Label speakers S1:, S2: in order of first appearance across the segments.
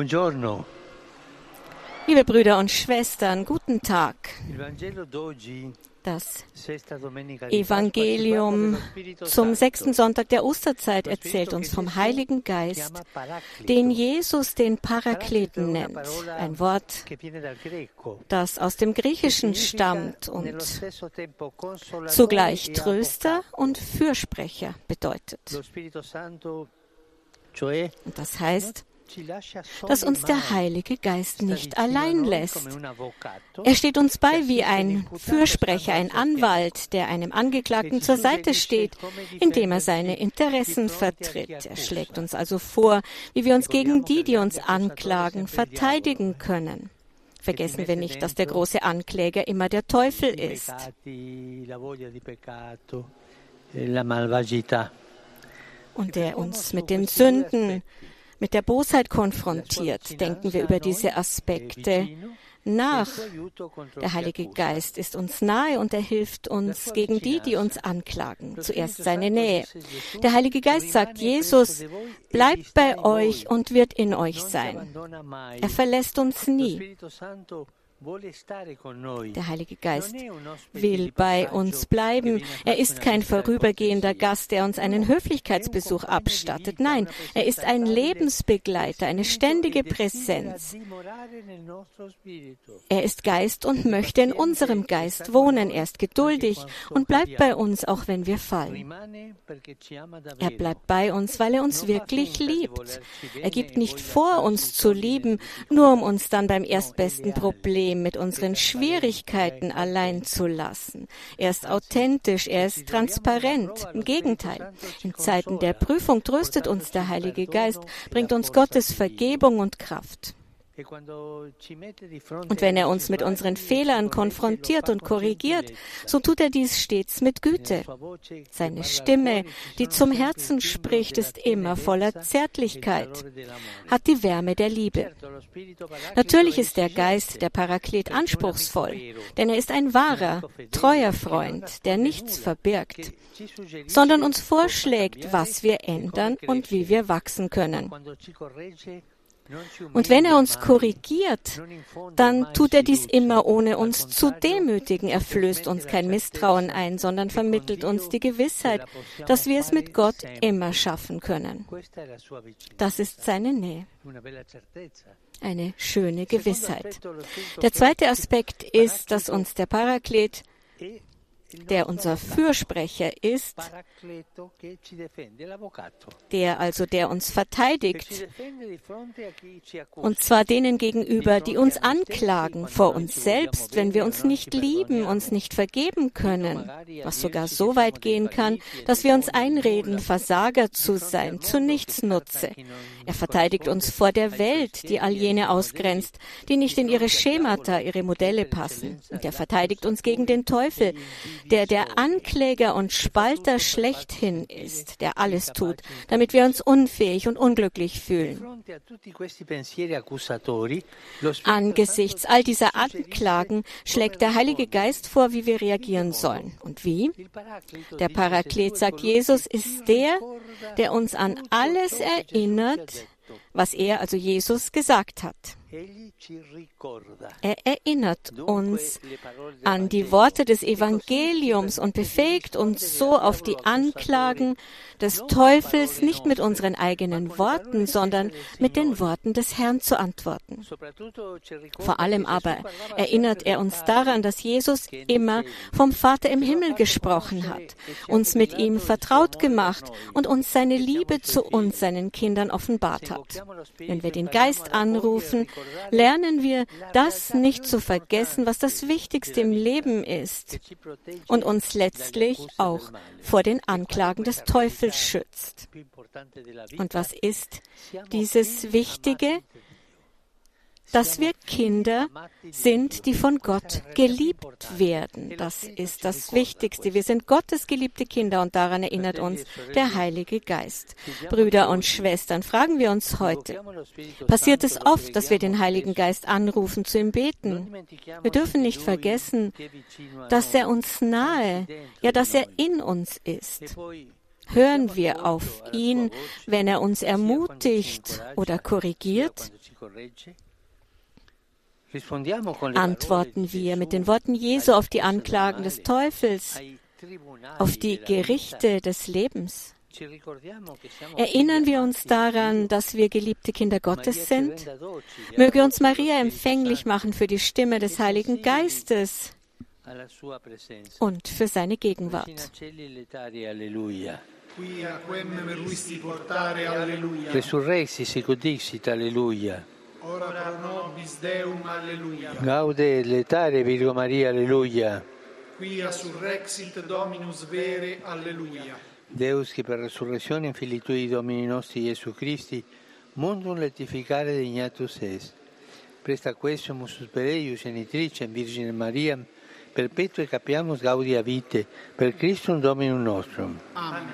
S1: Buongiorno.
S2: Liebe Brüder und Schwestern, guten Tag. Das Evangelium zum sechsten Sonntag der Osterzeit erzählt uns vom Heiligen Geist, den Jesus den Parakleten nennt. Ein Wort, das aus dem
S1: che
S2: Griechischen stammt und zugleich
S1: e
S2: Tröster und Fürsprecher bedeutet. Und das heißt, dass uns der Heilige Geist nicht allein lässt. Er steht uns bei wie ein Fürsprecher, ein Anwalt, der einem Angeklagten zur Seite steht, indem er seine Interessen vertritt. Er schlägt uns also vor, wie wir uns gegen die, die uns anklagen, verteidigen können. Vergessen wir nicht, dass der große Ankläger immer der Teufel ist. und der uns mit den Sünden, mit der Bosheit konfrontiert. Denken wir über diese Aspekte nach. Der Heilige Geist ist uns nahe und er hilft uns gegen die, die uns anklagen. Zuerst seine Nähe. Der Heilige Geist sagt Jesus, bleibt bei euch und wird in euch sein. Er verlässt uns nie. Der Heilige Geist will bei uns bleiben. Er ist kein vorübergehender Gast, der uns einen Höflichkeitsbesuch abstattet. Nein, er ist ein Lebensbegleiter, eine ständige Präsenz. Er ist Geist und möchte in unserem Geist wohnen. Er ist geduldig und bleibt bei uns, auch wenn wir fallen. Er bleibt bei uns, weil er uns wirklich liebt. Er gibt nicht vor, uns zu lieben, nur um uns dann beim erstbesten Problem mit unseren Schwierigkeiten allein zu lassen. Er ist authentisch, er ist transparent. Im Gegenteil, in Zeiten der Prüfung tröstet uns der Heilige Geist, bringt uns Gottes Vergebung und Kraft. Und wenn er uns mit unseren Fehlern konfrontiert und korrigiert, so tut er dies stets mit Güte. Seine Stimme, die zum Herzen spricht, ist immer voller Zärtlichkeit, hat die Wärme der Liebe. Natürlich ist der Geist der Paraklet anspruchsvoll, denn er ist ein wahrer, treuer Freund, der nichts verbirgt, sondern uns vorschlägt, was wir ändern und wie wir wachsen können. Und wenn er uns korrigiert, dann tut er dies immer ohne uns zu demütigen. Er flößt uns kein Misstrauen ein, sondern vermittelt uns die Gewissheit, dass wir es mit Gott immer schaffen können. Das ist seine Nähe. Eine schöne Gewissheit. Der zweite Aspekt ist, dass uns der Paraklet der unser Fürsprecher ist, der also der uns verteidigt, und zwar denen gegenüber, die uns anklagen vor uns selbst, wenn wir uns nicht lieben, uns nicht vergeben können, was sogar so weit gehen kann, dass wir uns einreden, Versager zu sein, zu nichts Nutze. Er verteidigt uns vor der Welt, die all jene ausgrenzt, die nicht in ihre Schemata, ihre Modelle passen. Und er verteidigt uns gegen den Teufel, der der Ankläger und Spalter schlechthin ist, der alles tut, damit wir uns unfähig und unglücklich fühlen. Angesichts all dieser Anklagen schlägt der Heilige Geist vor, wie wir reagieren sollen. Und wie? Der Paraklet, sagt Jesus, ist der, der uns an alles erinnert, was er, also Jesus, gesagt hat. Er erinnert uns an die Worte des Evangeliums und befähigt uns so auf die Anklagen des Teufels nicht mit unseren eigenen Worten, sondern mit den Worten des Herrn zu antworten. Vor allem aber erinnert er uns daran, dass Jesus immer vom Vater im Himmel gesprochen hat, uns mit ihm vertraut gemacht und uns seine Liebe zu uns, seinen Kindern, offenbart hat. Wenn wir den Geist anrufen, lernen wir, das nicht zu vergessen, was das Wichtigste im Leben ist und uns letztlich auch vor den Anklagen des Teufels schützt. Und was ist dieses Wichtige? Dass wir Kinder sind, die von Gott geliebt werden. Das ist das Wichtigste. Wir sind Gottes geliebte Kinder und daran erinnert uns der Heilige Geist. Brüder und Schwestern, fragen wir uns heute, passiert es oft, dass wir den Heiligen Geist anrufen, zu ihm beten? Wir dürfen nicht vergessen, dass er uns nahe, ja, dass er in uns ist. Hören wir auf ihn, wenn er uns ermutigt oder korrigiert? Antworten wir mit den Worten Jesu auf die Anklagen des Teufels, auf die Gerichte des Lebens? Erinnern wir uns daran, dass wir geliebte Kinder Gottes sind? Möge uns Maria empfänglich machen für die Stimme des Heiligen Geistes und für seine Gegenwart.
S1: Resurrexi sicut dixit, alleluia. Ora pro nobis Deum, alleluia. Gaude letare Virgo Maria, alleluia. Quia surrexit Dominus vere, alleluia. Deus che per resurrezione Filii Tui Domini nostri Gesù Christi mundum letificare dignatus est. Presta questum per eius genitricem Virgine Maria perpetue capiamus gaudia vite per Christum Dominum nostrum. Amen.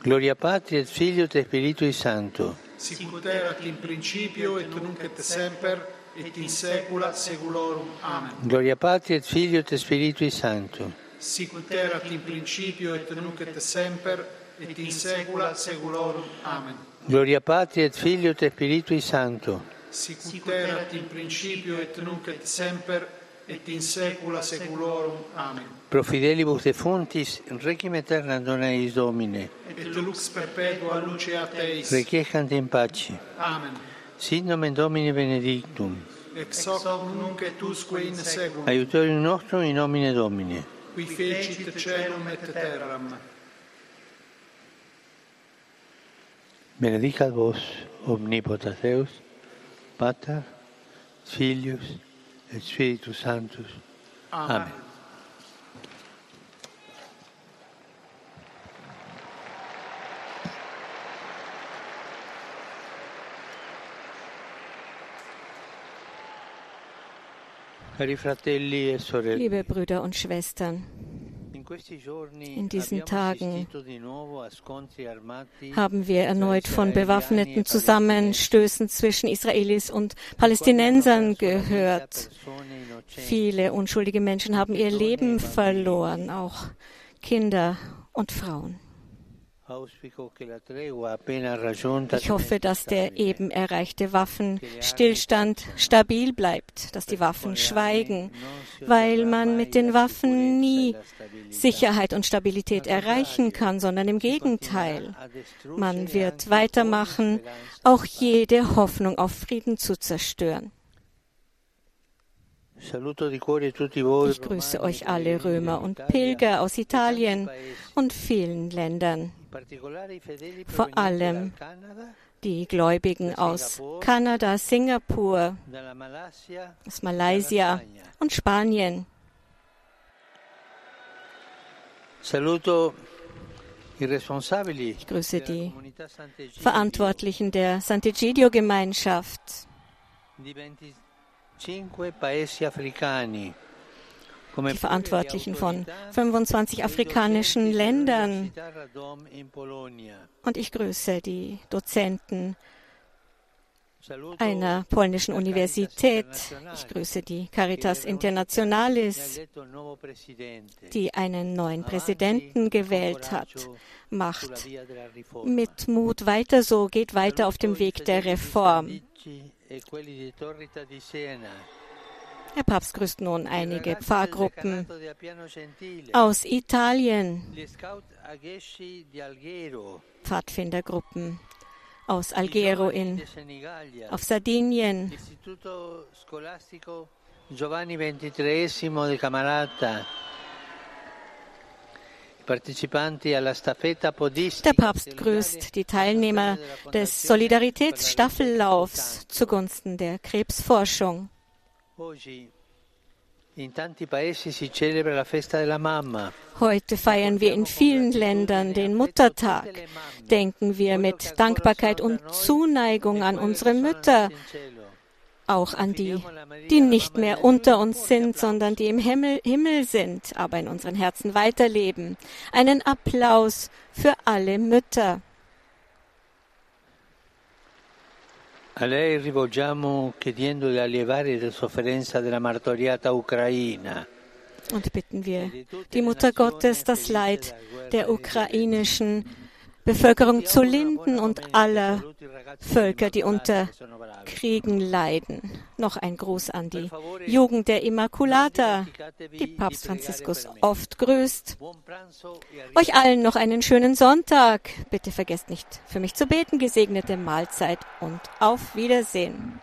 S1: Gloria Patri et Filio et Spiritui Sancto.
S3: Sicut erat in principio et nunc et semper et in saecula saeculorum. Amen.
S1: Gloria Patri et Filio et Spiritui Sancto.
S3: Sicut erat in principio et nunc et semper et in saecula saeculorum. Amen.
S1: Gloria Patri et Filio et Spiritui Sancto.
S3: Sicut erat in principio et nunc et semper et in saecula saeculorum. Amen.
S1: Pro fidelibus defuntis, requiem aeterna dona eis Domine.
S3: Et lux perpetua luceat eis.
S1: Requiescant in pace.
S3: Amen.
S1: Sit nomen Domini benedictum.
S3: Ex hoc nunc et usque in seculum.
S1: Aiutorium nostrum in nomine Domini.
S3: Qui fecit celum et terram.
S1: Benedicat vos, omnipotent Deus, Pater, Filius, Spiritus Sanctus.
S3: Amen.
S1: Amen. Cari fratelli e sorelle,
S2: Liebe Brüder und Schwestern, in diesen Tagen haben wir erneut von bewaffneten Zusammenstößen zwischen Israelis und Palästinensern gehört. Viele unschuldige Menschen haben ihr Leben verloren, auch Kinder und Frauen. Ich hoffe, dass der eben erreichte Waffenstillstand stabil bleibt, dass die Waffen schweigen, weil man mit den Waffen nie Sicherheit und Stabilität erreichen kann, sondern im Gegenteil. Man wird weitermachen, auch jede Hoffnung auf Frieden zu zerstören. Ich grüße euch alle Römer und Pilger aus Italien und vielen Ländern, vor allem die Gläubigen aus Kanada, Singapur, aus Malaysia und Spanien. Ich grüße die Verantwortlichen der Sant'Egidio-Gemeinschaft die Verantwortlichen von 25 afrikanischen Ländern. Und ich grüße die Dozenten einer polnischen Universität. Ich grüße die Caritas Internationalis, die einen neuen Präsidenten gewählt hat. Macht mit Mut weiter so, geht weiter auf dem Weg der Reform. Herr Papst grüßt nun einige Pfarrgruppen aus Italien, Pfadfindergruppen aus Alghero in, auf Sardinien,
S1: Giovanni XXIII di Camarata,
S2: der Papst grüßt die Teilnehmer des Solidaritätsstaffellaufs zugunsten der Krebsforschung. Heute feiern wir in vielen Ländern den Muttertag. Denken wir mit Dankbarkeit und Zuneigung an unsere Mütter, auch an die, die nicht mehr unter uns sind, sondern die im Himmel, Himmel sind, aber in unseren Herzen weiterleben. Einen Applaus für alle Mütter.
S1: A lei rivolgiamo chiedendo di alleviare la sofferenza della martoriata Ucraina.
S2: Und bitten wir die Mutter Gottes, das Leid der ukrainischen Bevölkerung zu Linden und aller Völker, die unter Kriegen leiden. Noch ein Gruß an die Jugend der Immaculata, die Papst Franziskus oft grüßt. Euch allen noch einen schönen Sonntag. Bitte vergesst nicht, für mich zu beten. Gesegnete Mahlzeit und auf Wiedersehen.